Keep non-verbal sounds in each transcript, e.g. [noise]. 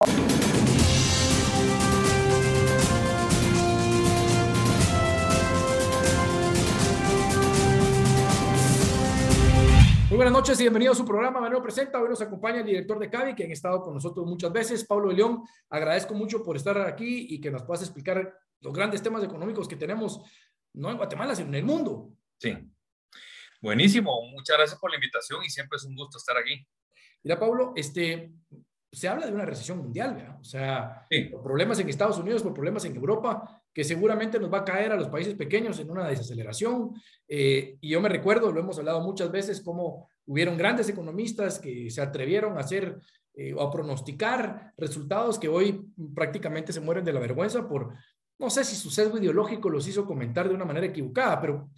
Muy buenas noches y bienvenidos a su programa Manuel Presenta. Hoy nos acompaña el director de CAVI, que han estado con nosotros muchas veces, Pablo de León. Agradezco mucho por estar aquí y que nos puedas explicar los grandes temas económicos que tenemos, no en Guatemala, sino en el mundo. Sí. Buenísimo. Muchas gracias por la invitación y siempre es un gusto estar aquí. Mira, Pablo, este, se habla de una recesión mundial, ¿verdad? O sea, problemas en Estados Unidos, por problemas en Europa, que seguramente nos va a caer a los países pequeños en una desaceleración. Eh, y yo me recuerdo, lo hemos hablado muchas veces, cómo hubieron grandes economistas que se atrevieron a hacer eh, o a pronosticar resultados que hoy prácticamente se mueren de la vergüenza por, no sé si su sesgo ideológico los hizo comentar de una manera equivocada, pero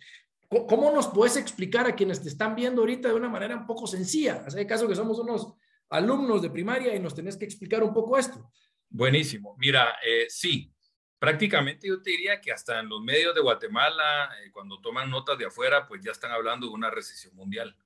¿cómo nos puedes explicar a quienes te están viendo ahorita de una manera un poco sencilla? Hace caso que somos unos alumnos de primaria y nos tenés que explicar un poco esto. Buenísimo. Mira, eh, sí, prácticamente yo te diría que hasta en los medios de Guatemala, eh, cuando toman notas de afuera, pues ya están hablando de una recesión mundial.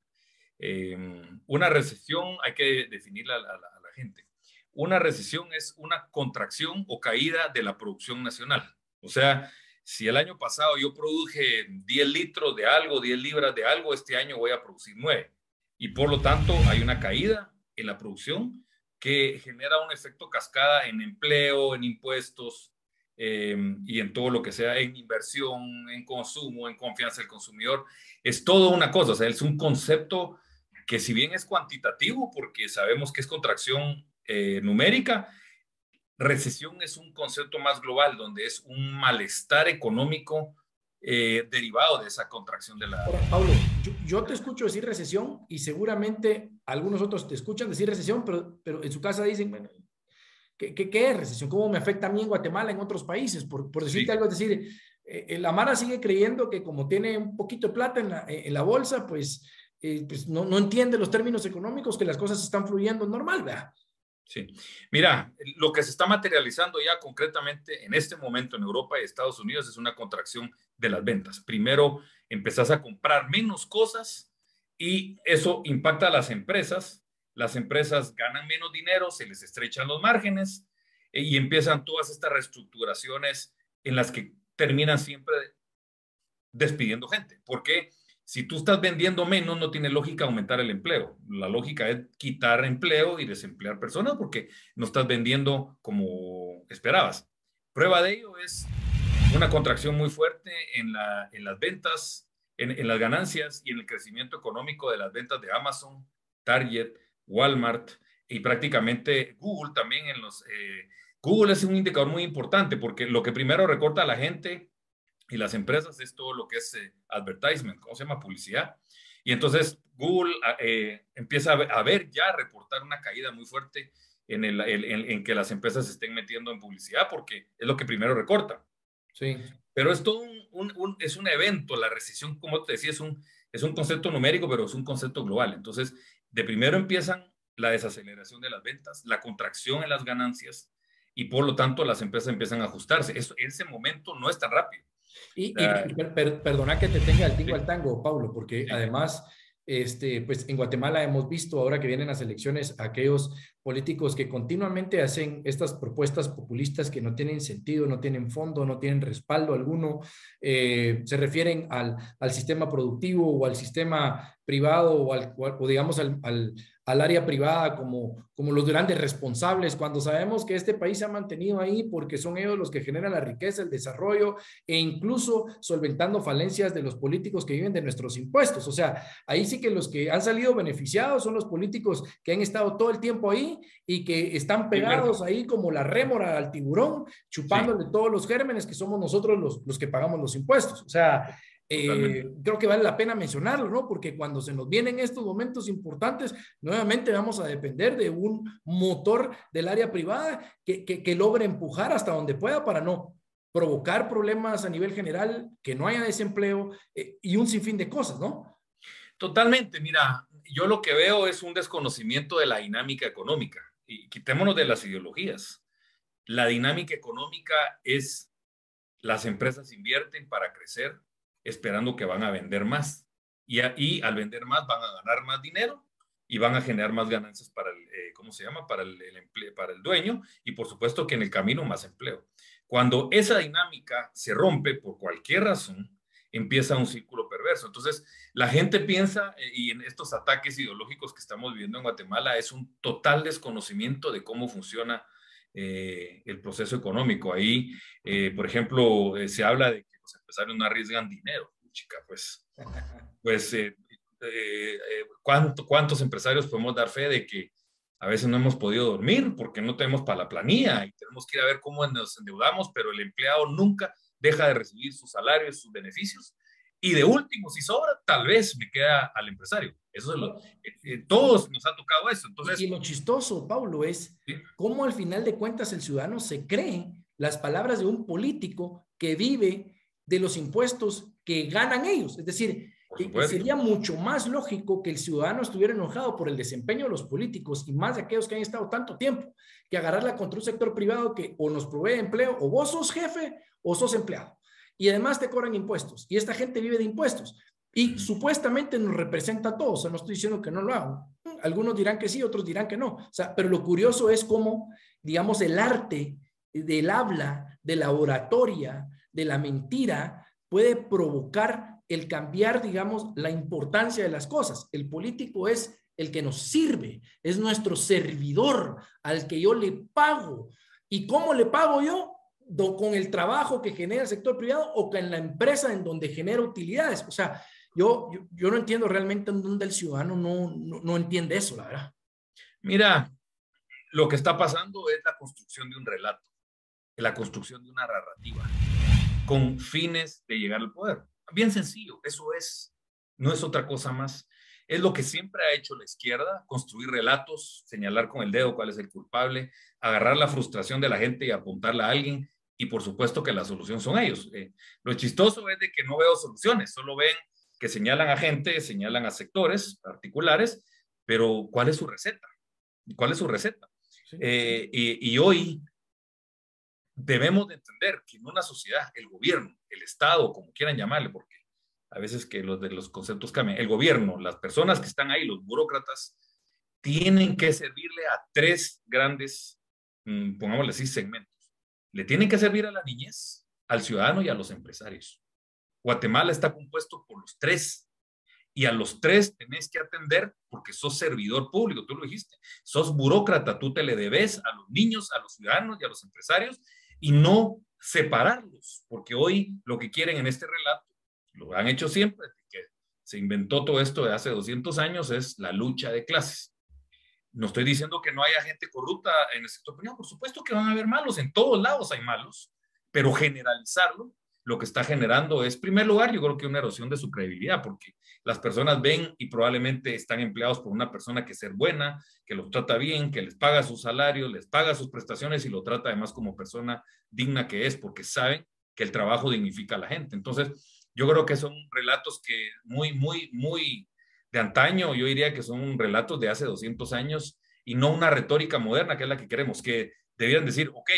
Em, una recesión hay que definirla a la, a la gente. Una recesión es una contracción o caída de la producción nacional. O sea, si el año pasado yo produje 10 litros de algo, 10 libras de algo, este año voy a producir 9. Y por lo tanto hay una caída en la producción que genera un efecto cascada en empleo, en impuestos, eh, y en todo lo que sea, en inversión, en consumo, en confianza del consumidor. Es todo una cosa, o sea, es un concepto que si bien es cuantitativo, porque sabemos que es contracción eh, numérica, recesión es un concepto más global, donde es un malestar económico eh, derivado de esa contracción de la... Pablo, yo, te escucho decir recesión y seguramente algunos otros te escuchan decir recesión, pero, pero en su casa dicen, bueno, ¿Qué, qué, es recesión? ¿Cómo me afecta a mí en Guatemala, en otros países? Por, por decirte algo, es decir, eh, la Mara sigue creyendo que como tiene un poquito de plata en la, en la bolsa, pues, eh, pues no, no, entiende los términos económicos, que las cosas están fluyendo normal, ¿verdad? Sí. Mira, lo que se está materializando ya concretamente en este momento en Europa y Estados Unidos es una contracción de las ventas. Primero, empezás a comprar menos cosas y eso impacta a las empresas las empresas ganan menos dinero, se les estrechan los márgenes eh, y empiezan todas estas reestructuraciones en las que terminan siempre despidiendo gente. Porque si tú estás vendiendo menos, no tiene lógica aumentar el empleo. La lógica es quitar empleo y desemplear personas porque no estás vendiendo como esperabas. Prueba de ello es una contracción muy fuerte en, la, en las ventas, en, en las ganancias y en el crecimiento económico de las ventas de Amazon, Target, Walmart y prácticamente Google también en los... Eh, Google es un indicador muy importante porque lo que primero recorta a la gente y las empresas es todo lo que es eh, advertisement, ¿cómo se llama? Publicidad. Y entonces Google ah, eh, empieza a ver, ya, a reportar una caída muy fuerte en, el, en, que las empresas se estén metiendo en publicidad porque es lo que primero recorta. Sí. Pero es todo un, un, es un evento, la recesión, como te decía, es un, es un concepto numérico, pero es un concepto global. Entonces, de primero empiezan la desaceleración de las ventas, la contracción en las ganancias y por lo tanto las empresas empiezan a ajustarse. Eso, ese momento no es tan rápido. Y, perdona que te tenga el tingo al tango, Pablo, porque además, este, pues en Guatemala hemos visto ahora que vienen las elecciones aquellos políticos que continuamente hacen estas propuestas populistas que no tienen sentido, no tienen fondo, no tienen respaldo alguno, eh, se refieren al, al, sistema productivo o al sistema privado o, al, o digamos al, al al área privada como, como los grandes responsables, cuando sabemos que este país se ha mantenido ahí porque son ellos los que generan la riqueza, el desarrollo e incluso solventando falencias de los políticos que viven de nuestros impuestos. O sea, ahí sí que los que han salido beneficiados son los políticos que han estado todo el tiempo ahí y que están pegados ahí como la rémora al tiburón, chupándole todos los gérmenes que somos nosotros los, los que pagamos los impuestos. O sea, eh, creo que vale la pena mencionarlo, ¿no? Porque cuando se nos vienen estos momentos importantes, nuevamente vamos a depender de un motor del área privada que, que, logre empujar hasta donde pueda para no provocar problemas a nivel general, que no haya desempleo eh, y un sinfín de cosas, ¿no? Totalmente, mira, yo lo que veo es un desconocimiento de la dinámica económica y quitémonos de las ideologías. La dinámica económica es las empresas invierten para crecer, esperando que van a vender más. Y, ahí al vender más van a ganar más dinero y van a generar más ganancias para el, eh, ¿cómo se llama? Para el, empleo, para el dueño y por supuesto que en el camino más empleo. Cuando esa dinámica se rompe por cualquier razón, empieza un círculo perverso. Entonces, la gente piensa, eh, y en estos ataques ideológicos que estamos viviendo en Guatemala, es un total desconocimiento de cómo funciona eh, el proceso económico. Ahí, por ejemplo, se habla de que los empresarios no arriesgan dinero. Chica, pues, [laughs] pues eh, eh, ¿cuántos empresarios podemos dar fe de que a veces no hemos podido dormir porque no tenemos para la planilla y tenemos que ir a ver cómo nos endeudamos, pero el empleado nunca deja de recibir sus salarios, sus beneficios. Y de último, si sobra, tal vez me queda al empresario. Eso es lo, eh, todos nos ha tocado eso. Entonces, y lo chistoso, Pablo, es cómo al final de cuentas el ciudadano se cree las palabras de un político que vive de los impuestos que ganan ellos. Es decir, sería mucho más lógico que el ciudadano estuviera enojado por el desempeño de los políticos y más de aquellos que han estado tanto tiempo que agarrarla contra un sector privado que o nos provee empleo o vos sos jefe o sos empleado. Y además te cobran impuestos y esta gente vive de impuestos y supuestamente nos representa a todos. O sea, no estoy diciendo que no lo hago. Algunos dirán que sí, otros dirán que no. O sea, pero lo curioso es cómo, digamos, el arte del habla, de la oratoria, de la mentira, puede provocar el cambiar, digamos, la importancia de las cosas. El político es el que nos sirve, es nuestro servidor al que yo le pago. ¿Y cómo le pago yo? Con el trabajo que genera el sector privado o con la empresa en donde genera utilidades. O sea, yo, yo, no entiendo realmente en dónde el ciudadano no, no, no entiende eso, la verdad. Mira, lo que está pasando es la construcción de un relato, la construcción de una narrativa con fines de llegar al poder. Bien sencillo, eso es, no es otra cosa más. Es lo que siempre ha hecho la izquierda, construir relatos, señalar con el dedo cuál es el culpable, agarrar la frustración de la gente y apuntarla a alguien, y por supuesto que la solución son ellos. Eh, lo chistoso es de que no veo soluciones, solo ven que señalan a gente, señalan a sectores particulares, pero ¿cuál es su receta? ¿Cuál es su receta? Eh, y, y, hoy debemos de entender que en una sociedad, el gobierno, el Estado, como quieran llamarle, porque a veces que los de los conceptos cambian, el gobierno, las personas que están ahí, los burócratas, tienen que servirle a tres grandes, mm, pongámosle así, segmentos. Le tienen que servir a la niñez, al ciudadano y a los empresarios. Guatemala está compuesto por los tres. Y a los tres tenés que atender porque sos servidor público, tú lo dijiste. Sos burócrata, tú te le debes a los niños, a los ciudadanos y a los empresarios y no separarlos, porque hoy lo que quieren en este relato, lo han hecho siempre, que se inventó todo esto de hace 200 años, es la lucha de clases. No estoy diciendo que no haya gente corrupta en el sector privado, por supuesto que van a haber malos, en todos lados hay malos, pero generalizarlo lo que está generando es, en primer lugar, yo creo que una erosión de su credibilidad, porque las personas ven y probablemente están empleados por una persona que es ser buena, que los trata bien, que les paga su salario, les paga sus prestaciones y lo trata además como persona digna que es, porque saben que el trabajo dignifica a la gente. Entonces, yo creo que son relatos que muy, muy, muy de antaño, yo diría que son relatos de hace 200 años y no una retórica moderna que es la que queremos, que debieran decir, ok,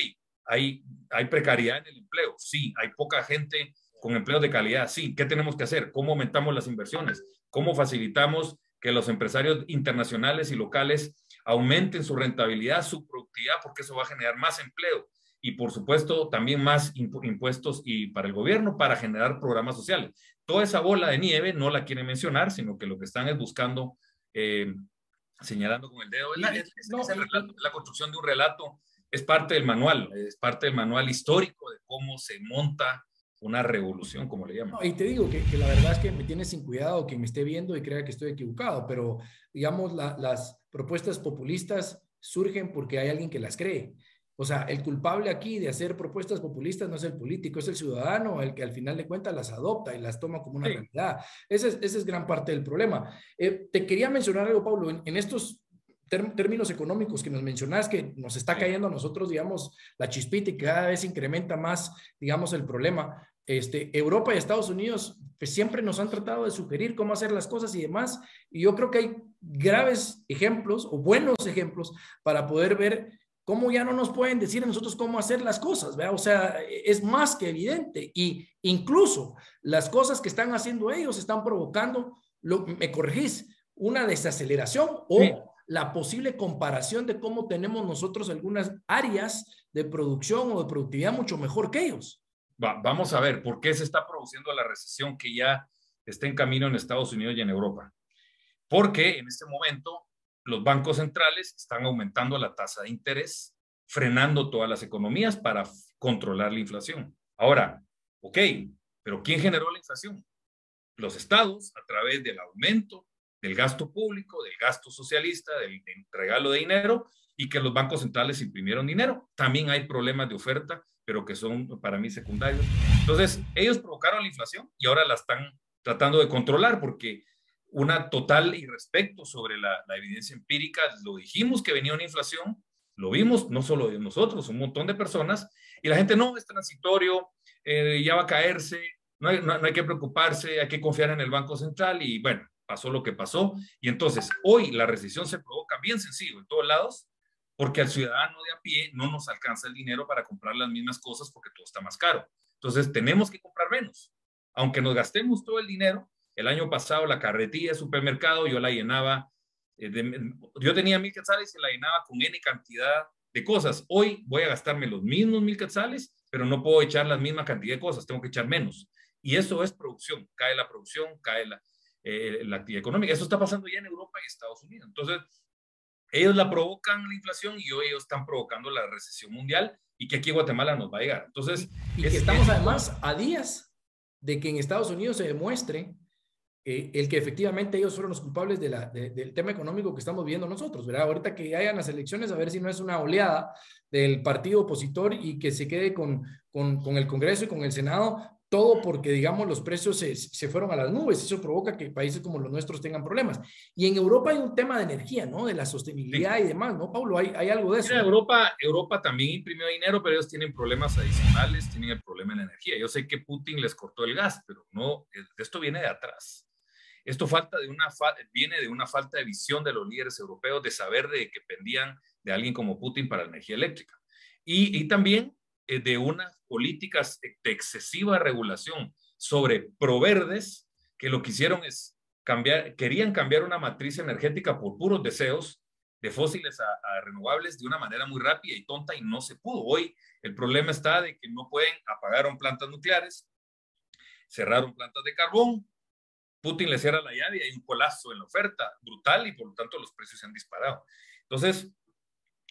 hay, hay precariedad en el empleo, sí, hay poca gente con empleos de calidad, sí, ¿qué tenemos que hacer? ¿Cómo aumentamos las inversiones? ¿Cómo facilitamos que los empresarios internacionales y locales aumenten su rentabilidad, su productividad, porque eso va a generar más empleo? Y por supuesto, también más impuestos y para el gobierno para generar programas sociales. Toda esa bola de nieve no la quieren mencionar, sino que lo que están es buscando, eh, señalando con el dedo, la, la construcción de un relato es parte del manual, es parte del manual histórico de cómo se monta una revolución, como le llaman. y te digo que, la verdad es que me tiene sin cuidado que me esté viendo y crea que estoy equivocado, pero digamos, las propuestas populistas surgen porque hay alguien que las cree. O sea, el culpable aquí de hacer propuestas populistas no es el político, es el ciudadano, el que al final de cuentas las adopta y las toma como una realidad. Ese es, ese es gran parte del problema. Eh, te quería mencionar algo, Pablo, en estos términos económicos que nos mencionas, que nos está cayendo a nosotros, digamos, la chispita y cada vez incrementa más, digamos, el problema. Este, Europa y Estados Unidos pues, siempre nos han tratado de sugerir cómo hacer las cosas y demás, y yo creo que hay graves ejemplos o buenos ejemplos para poder ver cómo ya no nos pueden decir a nosotros cómo hacer las cosas, ¿verdad? O sea, es más que evidente y incluso las cosas que están haciendo ellos están provocando, lo, me corregís, una desaceleración o la posible comparación de cómo tenemos nosotros algunas áreas de producción o de productividad mucho mejor que ellos. vamos a ver, ¿por qué se está produciendo la recesión que ya está en camino en Estados Unidos y en Europa? Porque en este momento los bancos centrales están aumentando la tasa de interés, frenando todas las economías para controlar la inflación. Ahora, ok, pero ¿quién generó la inflación? Los estados a través del aumento del gasto público, del gasto socialista, del, regalo de dinero y que los bancos centrales imprimieron dinero. También hay problemas de oferta, pero que son para mí secundarios. Entonces, ellos provocaron la inflación y ahora la están tratando de controlar porque una total irrespecto sobre la, evidencia empírica, lo dijimos que venía una inflación, lo vimos no solo nosotros, un montón de personas, y la gente no, es transitorio, eh, ya va a caerse, no hay, no hay que preocuparse, hay que confiar en el Banco Central y bueno, pasó lo que pasó. Y entonces, hoy la recesión se provoca bien sencillo en todos lados, porque al ciudadano de a pie no nos alcanza el dinero para comprar las mismas cosas porque todo está más caro. Entonces, tenemos que comprar menos. Aunque nos gastemos todo el dinero, el año pasado la carretilla de supermercado yo la llenaba, eh, yo tenía mil quetzales y la llenaba con N cantidad de cosas. Hoy voy a gastarme los mismos mil quetzales, pero no puedo echar la misma cantidad de cosas, tengo que echar menos. Y eso es producción, cae la producción, cae la, eh, la actividad económica. Eso está pasando ya en Europa y Estados Unidos. Entonces, ellos la provocan la inflación y hoy ellos están provocando la recesión mundial y que aquí Guatemala nos va a llegar. Entonces, y, que estamos además a días de que en Estados Unidos se demuestre eh, el que efectivamente ellos fueron los culpables de la, del tema económico que estamos viendo nosotros, ¿verdad? Ahorita que hayan las elecciones, a ver si no es una oleada del partido opositor y que se quede con, con, con el Congreso y con el Senado todo porque, digamos, los precios se, fueron a las nubes. Eso provoca que países como los nuestros tengan problemas. Y en Europa hay un tema de energía, ¿no? De la sostenibilidad y demás, ¿no, Paulo? Hay, hay algo de eso. Europa, Europa también imprimió dinero, pero ellos tienen problemas adicionales, tienen el problema de la energía. Yo sé que Putin les cortó el gas, pero no, esto viene de atrás. Esto falta de una viene de una falta de visión de los líderes europeos de saber de que pendían de alguien como Putin para la energía eléctrica. Y, también eh, de unas políticas de excesiva regulación sobre proverdes que lo que hicieron es cambiar, querían cambiar una matriz energética por puros deseos de fósiles a, renovables de una manera muy rápida y tonta y no se pudo. Hoy el problema está de que no pueden, apagaron plantas nucleares, cerraron plantas de carbón, Putin le cierra la llave y hay un colapso en la oferta brutal y por lo tanto los precios se han disparado. Entonces,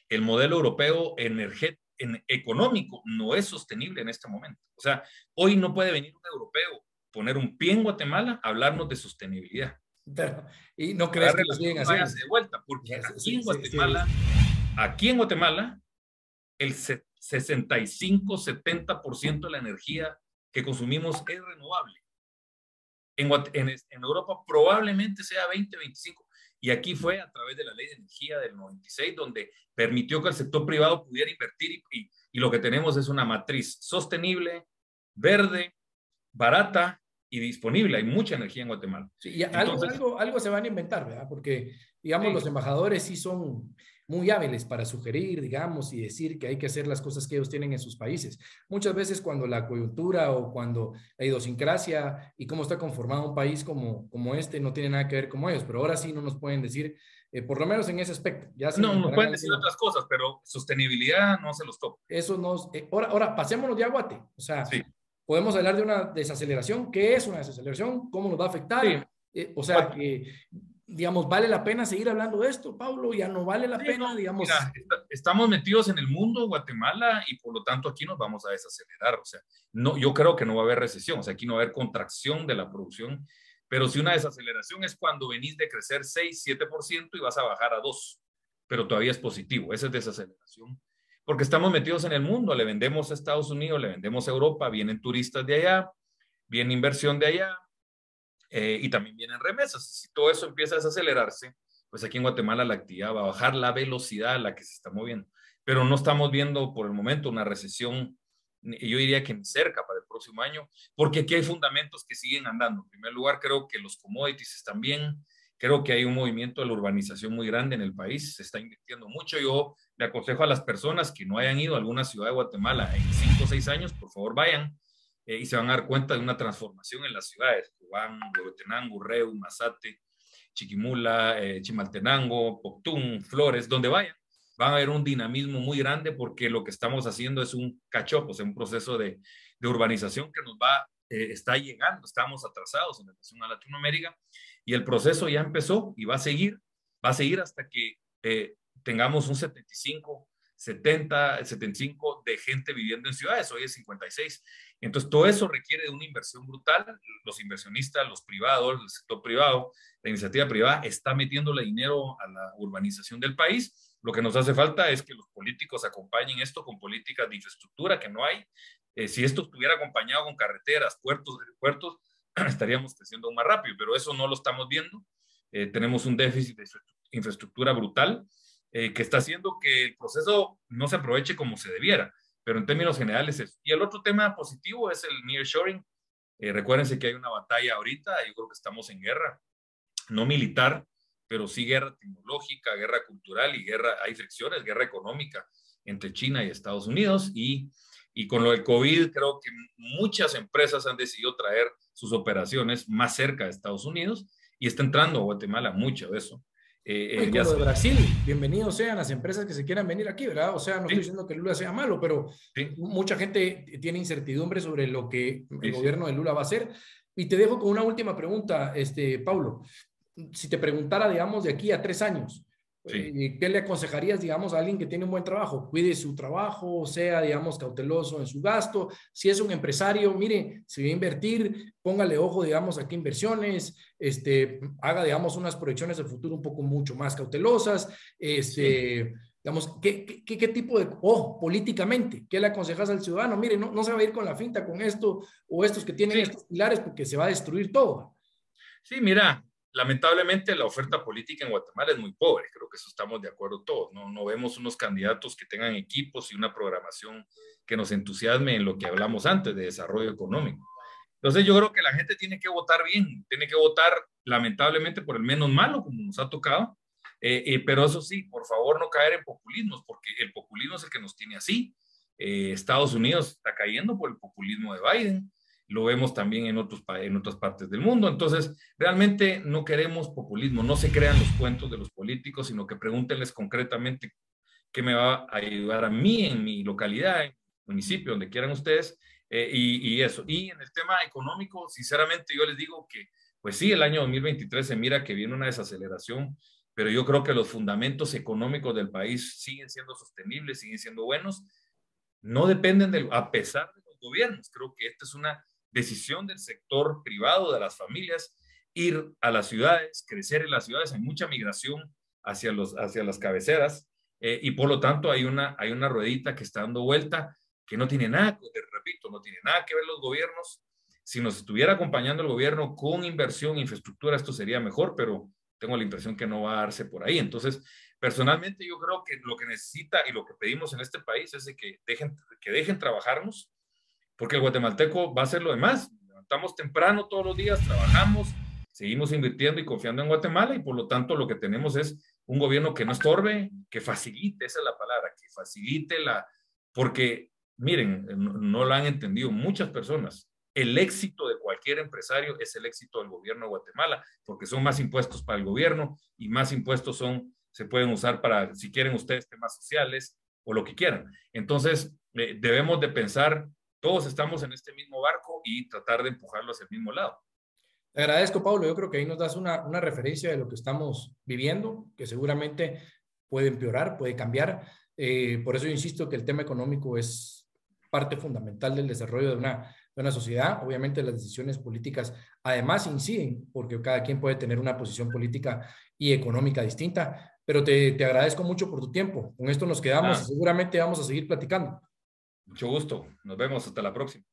el modelo europeo energético en económico no es sostenible en este momento. O sea, hoy no puede venir un europeo, poner un pie en Guatemala, hablarnos de sostenibilidad. y no crees que lo siguen haciendo. de vuelta, porque aquí en Guatemala, aquí en Guatemala, el 65-70% de la energía que consumimos es renovable. En, en, en, Europa probablemente sea 20-25. Y aquí fue a través de la ley de energía del 96, donde permitió que el sector privado pudiera invertir y, y, lo que tenemos es una matriz sostenible, verde, barata y disponible. Hay mucha energía en Guatemala. Sí, y algo, algo, algo, se van a inventar, ¿verdad? Porque, digamos, los embajadores sí son muy hábiles para sugerir, digamos, y decir que hay que hacer las cosas que ellos tienen en sus países. Muchas veces cuando la coyuntura o cuando la idiosincrasia y cómo está conformado un país como, como este no tiene nada que ver con ellos, pero ahora sí no nos pueden decir, eh, por lo menos en ese aspecto. Ya no, nos pueden decir otras cosas, pero sostenibilidad no se los toca. Eso nos... Eh, ahora, ahora, pasémonos de aguate. O sea, podemos hablar de una desaceleración. ¿Qué es una desaceleración? ¿Cómo nos va a afectar? Eh, o sea, que digamos, ¿vale la pena seguir hablando de esto, Pablo? Ya no vale la pena, digamos. estamos metidos en el mundo, Guatemala, y por lo tanto aquí nos vamos a desacelerar. O sea, no, yo creo que no va a haber recesión, o sea, aquí no va a haber contracción de la producción, pero si una desaceleración es cuando venís de crecer 6, 7% y vas a bajar a 2, pero todavía es positivo, esa es desaceleración. Porque estamos metidos en el mundo, le vendemos a Estados Unidos, le vendemos a Europa, vienen turistas de allá, viene inversión de allá, eh, y también vienen remesas. Si todo eso empieza a desacelerarse, pues aquí en Guatemala la actividad va a bajar la velocidad a la que se está moviendo. Pero no estamos viendo por el momento una recesión, yo diría que cerca para el próximo año, porque aquí hay fundamentos que siguen andando. En primer lugar, creo que los commodities están bien, creo que hay un movimiento de la urbanización muy grande en el país, se está invirtiendo mucho. Yo le aconsejo a las personas que no hayan ido a alguna ciudad de Guatemala en cinco o seis años, por favor vayan eh, y se van a dar cuenta de una transformación en las ciudades, Cubán, Huehuetenango, Reu, Mazate, Chiquimula, eh, Chimaltenango, Poctún, Flores, donde vayan, van a haber un dinamismo muy grande porque lo que estamos haciendo es un cachopo, es un proceso de, de urbanización que nos va, eh, está llegando, estamos atrasados en relación a Latinoamérica y el proceso ya empezó y va a seguir, va a seguir hasta que eh, tengamos un 75, 70, 75 de gente viviendo en ciudades, hoy es 56. Entonces, todo eso requiere de una inversión brutal. Los inversionistas, los privados, el sector privado, la iniciativa privada está metiéndole dinero a la urbanización del país. Lo que nos hace falta es que los políticos acompañen esto con políticas de infraestructura que no hay. Eh, si esto estuviera acompañado con carreteras, puertos, aeropuertos, [clears throat] estaríamos creciendo más rápido, pero eso no lo estamos viendo. Eh, tenemos un déficit de infraestructura brutal eh, que está haciendo que el proceso no se aproveche como se debiera, pero en términos generales es. Y el otro tema positivo es el nearshoring. Eh, recuérdense que hay una batalla ahorita, yo creo que estamos en guerra, no militar, pero sí guerra tecnológica, guerra cultural y guerra, hay fricciones, guerra económica entre China y Estados Unidos y, y con lo del COVID creo que muchas empresas han decidido traer sus operaciones más cerca de Estados Unidos y está entrando a Guatemala mucho de eso. Eh, eh de Brasil, bienvenidos sean las empresas que se quieran venir aquí, ¿verdad? O sea, no estoy diciendo que Lula sea malo, pero mucha gente tiene incertidumbre sobre lo que el gobierno de Lula va a hacer. Y te dejo con una última pregunta, este, Paulo. Si te preguntara, digamos, de aquí a tres años, eh, ¿Qué le aconsejarías, digamos, a alguien que tiene un buen trabajo? Cuide su trabajo, sea, digamos, cauteloso en su gasto. Si es un empresario, mire, si va a invertir, póngale ojo, digamos, a qué inversiones, este, haga, digamos, unas proyecciones de futuro un poco mucho más cautelosas. Este, digamos, ¿qué, qué, qué, tipo de, ojo, políticamente, qué le aconsejas al ciudadano? Mire, no, no se va a ir con la finta con esto o estos que tienen estos pilares porque se va a destruir todo. Sí, mira, lamentablemente la oferta política en Guatemala es muy pobre, creo que eso estamos de acuerdo todos, no, no vemos unos candidatos que tengan equipos y una programación que nos entusiasme en lo que hablamos antes de desarrollo económico. Entonces yo creo que la gente tiene que votar bien, tiene que votar lamentablemente por el menos malo, como nos ha tocado, eh, eh, pero eso sí, por favor no caer en populismos, porque el populismo es el que nos tiene así. Eh, Estados Unidos está cayendo por el populismo de Biden, lo vemos también en, otros, en otras partes del mundo. Entonces, realmente no queremos populismo, no se crean los cuentos de los políticos, sino que pregúntenles concretamente qué me va a ayudar a mí en mi localidad, en mi municipio, donde quieran ustedes, eh, y, eso. Y en el tema económico, sinceramente yo les digo que, pues sí, el año 2023 se mira que viene una desaceleración, pero yo creo que los fundamentos económicos del país siguen siendo sostenibles, siguen siendo buenos, no dependen de, a pesar de los gobiernos. Creo que esta es una decisión del sector privado, de las familias, ir a las ciudades, crecer en las ciudades. Hay mucha migración hacia, los, hacia las cabeceras eh, y por lo tanto hay una, hay una ruedita que está dando vuelta que no tiene nada, repito, no tiene nada que ver los gobiernos. Si nos estuviera acompañando el gobierno con inversión, infraestructura, esto sería mejor, pero tengo la impresión que no va a darse por ahí. Entonces, personalmente yo creo que lo que necesita y lo que pedimos en este país es de que dejen, que dejen trabajarnos, porque el guatemalteco va a hacer lo demás. Levantamos temprano todos los días, trabajamos, seguimos invirtiendo y confiando en Guatemala y por lo tanto lo que tenemos es un gobierno que no estorbe, que facilite, esa es la palabra, que facilite la, porque miren, no, lo han entendido muchas personas. El éxito de cualquier empresario es el éxito del gobierno de Guatemala, porque son más impuestos para el gobierno y más impuestos son, se pueden usar para, si quieren ustedes, temas sociales o lo que quieran. Entonces, eh, debemos de pensar todos estamos en este mismo barco y tratar de empujarlo hacia el mismo lado. Te agradezco, Pablo. Yo creo que ahí nos das una, una referencia de lo que estamos viviendo, que seguramente puede empeorar, puede cambiar. Eh, por eso yo insisto que el tema económico es parte fundamental del desarrollo de una, de una sociedad. Obviamente las decisiones políticas además inciden, porque cada quien puede tener una posición política y económica distinta, pero te, te agradezco mucho por tu tiempo. Con esto nos quedamos y seguramente vamos a seguir platicando. Mucho gusto. Nos vemos hasta la próxima.